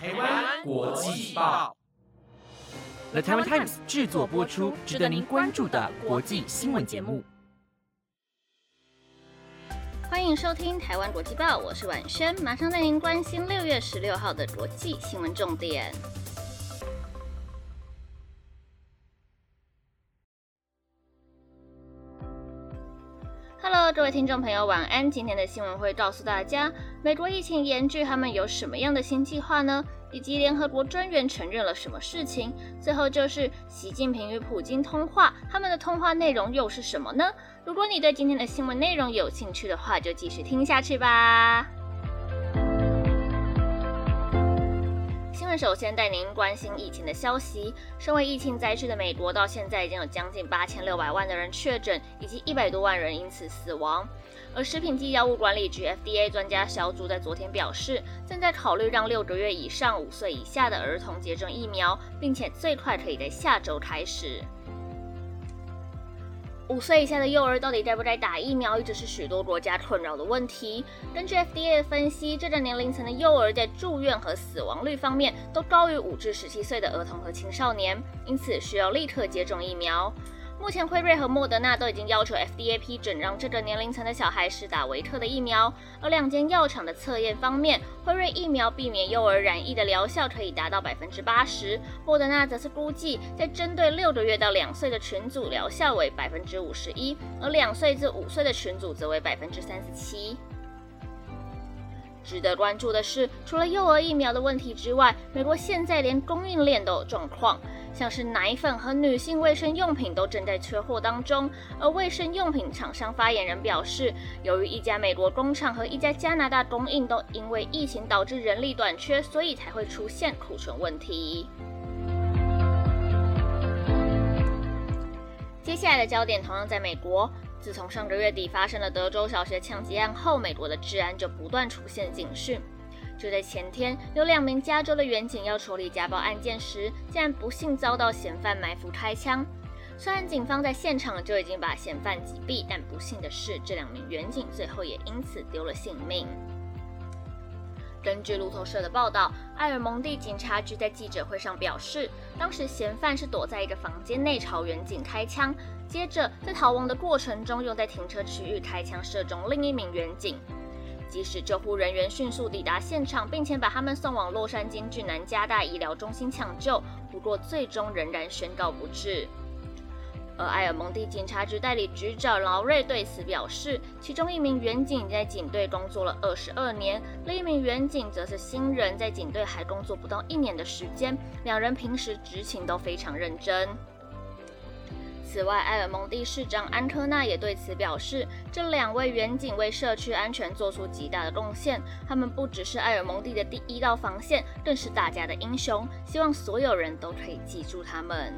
台湾国际报，The Taiwan Times 制作播出，值得您关注的国际新闻节目。欢迎收听台湾国际报，我是婉萱，马上带您关心六月十六号的国际新闻重点。各位听众朋友，晚安。今天的新闻会告诉大家，美国疫情严峻，他们有什么样的新计划呢？以及联合国专员承认了什么事情？最后就是习近平与普京通话，他们的通话内容又是什么呢？如果你对今天的新闻内容有兴趣的话，就继续听下去吧。首先带您关心疫情的消息。身为疫情灾区的美国，到现在已经有将近八千六百万的人确诊，以及一百多万人因此死亡。而食品及药物管理局 FDA 专家小组在昨天表示，正在考虑让六个月以上五岁以下的儿童接种疫苗，并且最快可以在下周开始。五岁以下的幼儿到底该不该打疫苗，一直是许多国家困扰的问题。根据 FDA 的分析，这个年龄层的幼儿在住院和死亡率方面都高于五至十七岁的儿童和青少年，因此需要立刻接种疫苗。目前，辉瑞和莫德纳都已经要求 FDA 批准让这个年龄层的小孩施打维特的疫苗。而两间药厂的测验方面，辉瑞疫苗避免幼儿染疫的疗效可以达到百分之八十，莫德纳则是估计在针对六个月到两岁的群组疗效为百分之五十一，而两岁至五岁的群组则为百分之三十七。值得关注的是，除了幼儿疫苗的问题之外，美国现在连供应链都有状况。像是奶粉和女性卫生用品都正在缺货当中，而卫生用品厂商发言人表示，由于一家美国工厂和一家加拿大供应都因为疫情导致人力短缺，所以才会出现库存问题。接下来的焦点同样在美国，自从上个月底发生了德州小学枪击案后，美国的治安就不断出现警讯。就在前天，有两名加州的员警要处理家暴案件时，竟然不幸遭到嫌犯埋伏开枪。虽然警方在现场就已经把嫌犯击毙，但不幸的是，这两名员警最后也因此丢了性命。根据路透社的报道，埃尔蒙蒂警察局在记者会上表示，当时嫌犯是躲在一个房间内朝员警开枪，接着在逃亡的过程中又在停车区域开枪射中另一名员警。即使救护人员迅速抵达现场，并且把他们送往洛杉矶郡南加大医疗中心抢救，不过最终仍然宣告不治。而埃尔蒙蒂警察局代理局长劳瑞对此表示，其中一名员警在警队工作了二十二年，另一名员警则是新人，在警队还工作不到一年的时间，两人平时执勤都非常认真。此外，埃尔蒙蒂市长安科纳也对此表示，这两位远警为社区安全做出极大的贡献。他们不只是埃尔蒙蒂的第一道防线，更是大家的英雄。希望所有人都可以记住他们。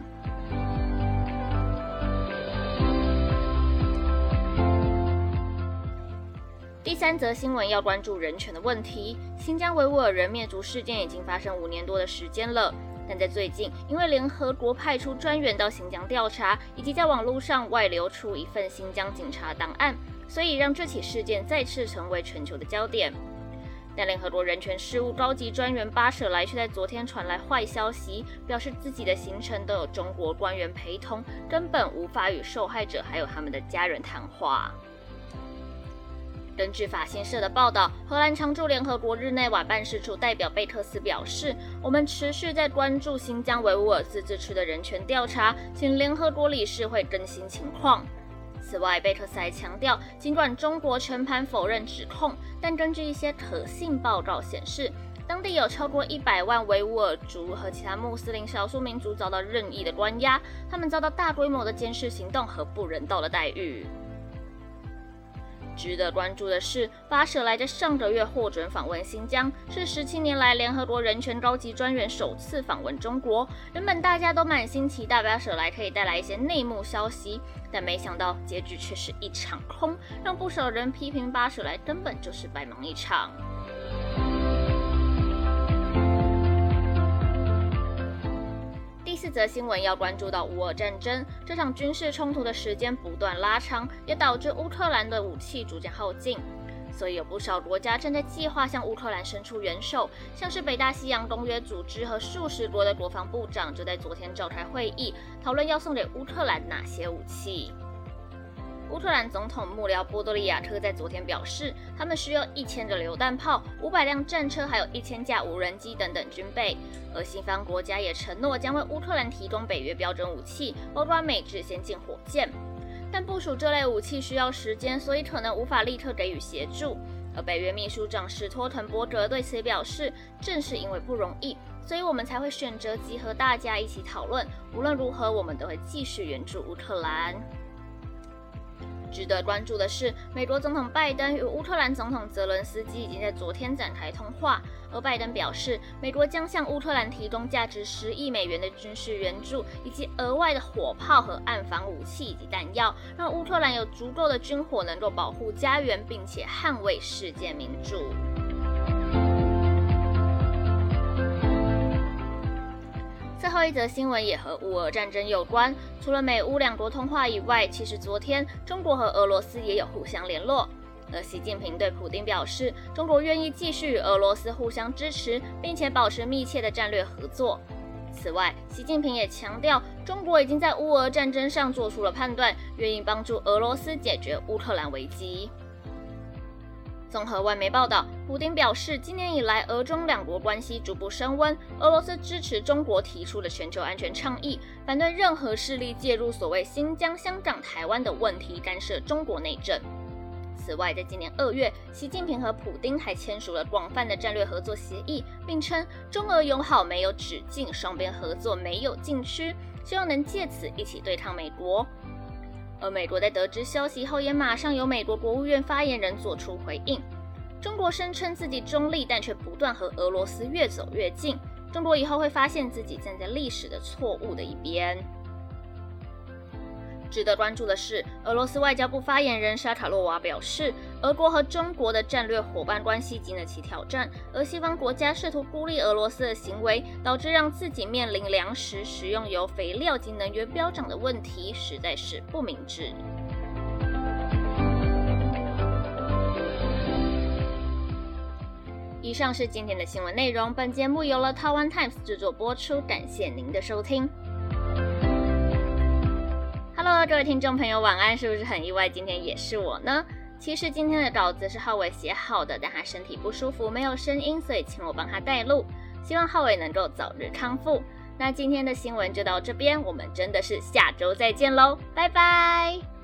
第三则新闻要关注人权的问题。新疆维吾尔人灭族事件已经发生五年多的时间了。但在最近，因为联合国派出专员到新疆调查，以及在网络上外流出一份新疆警察档案，所以让这起事件再次成为全球的焦点。但联合国人权事务高级专员巴舍莱却在昨天传来坏消息，表示自己的行程都有中国官员陪同，根本无法与受害者还有他们的家人谈话。根据法新社的报道，荷兰常驻联合国日内瓦办事处代表贝特斯表示：“我们持续在关注新疆维吾尔自治区的人权调查，请联合国理事会更新情况。”此外，贝特斯还强调，尽管中国全盘否认指控，但根据一些可信报告显示，当地有超过一百万维吾尔族和其他穆斯林少数民族遭到任意的关押，他们遭到大规模的监视行动和不人道的待遇。值得关注的是，巴舍莱在上个月获准访问新疆，是十七年来联合国人权高级专员首次访问中国。原本大家都满心期待巴舍莱可以带来一些内幕消息，但没想到结局却是一场空，让不少人批评巴舍莱根本就是白忙一场。一则新闻要关注到乌俄战争，这场军事冲突的时间不断拉长，也导致乌克兰的武器逐渐耗尽。所以有不少国家正在计划向乌克兰伸出援手，像是北大西洋公约组织和数十国的国防部长就在昨天召开会议，讨论要送给乌克兰哪些武器。乌克兰总统幕僚波多利亚特在昨天表示，他们需要一千个榴弹炮、五百辆战车，还有一千架无人机等等军备。而西方国家也承诺将为乌克兰提供北约标准武器，包括美制先进火箭。但部署这类武器需要时间，所以可能无法立刻给予协助。而北约秘书长史托滕伯格对此表示，正是因为不容易，所以我们才会选择集合大家一起讨论。无论如何，我们都会继续援助乌克兰。值得关注的是，美国总统拜登与乌克兰总统泽伦斯基已经在昨天展开通话，而拜登表示，美国将向乌克兰提供价值十亿美元的军事援助，以及额外的火炮和暗防武器以及弹药，让乌克兰有足够的军火能够保护家园，并且捍卫世界民主。后一则新闻也和乌俄战争有关。除了美乌两国通话以外，其实昨天中国和俄罗斯也有互相联络。而习近平对普京表示，中国愿意继续与俄罗斯互相支持，并且保持密切的战略合作。此外，习近平也强调，中国已经在乌俄战争上做出了判断，愿意帮助俄罗斯解决乌克兰危机。综合外媒报道，普京表示，今年以来，俄中两国关系逐步升温。俄罗斯支持中国提出的全球安全倡议，反对任何势力介入所谓新疆、香港、台湾的问题，干涉中国内政。此外，在今年二月，习近平和普京还签署了广泛的战略合作协议，并称中俄友好没有止境，双边合作没有禁区，希望能借此一起对抗美国。而美国在得知消息后，也马上由美国国务院发言人做出回应。中国声称自己中立，但却不断和俄罗斯越走越近。中国以后会发现自己站在历史的错误的一边。值得关注的是，俄罗斯外交部发言人沙卡洛娃表示，俄国和中国的战略伙伴关系经得起挑战，而西方国家试图孤立俄罗斯的行为，导致让自己面临粮食、食用油、肥料及能源飙涨的问题，实在是不明智。以上是今天的新闻内容，本节目由了 Taiwan Times 制作播出，感谢您的收听。Hello，各位听众朋友，晚安！是不是很意外？今天也是我呢。其实今天的稿子是浩伟写好的，但他身体不舒服，没有声音，所以请我帮他带路。希望浩伟能够早日康复。那今天的新闻就到这边，我们真的是下周再见喽，拜拜。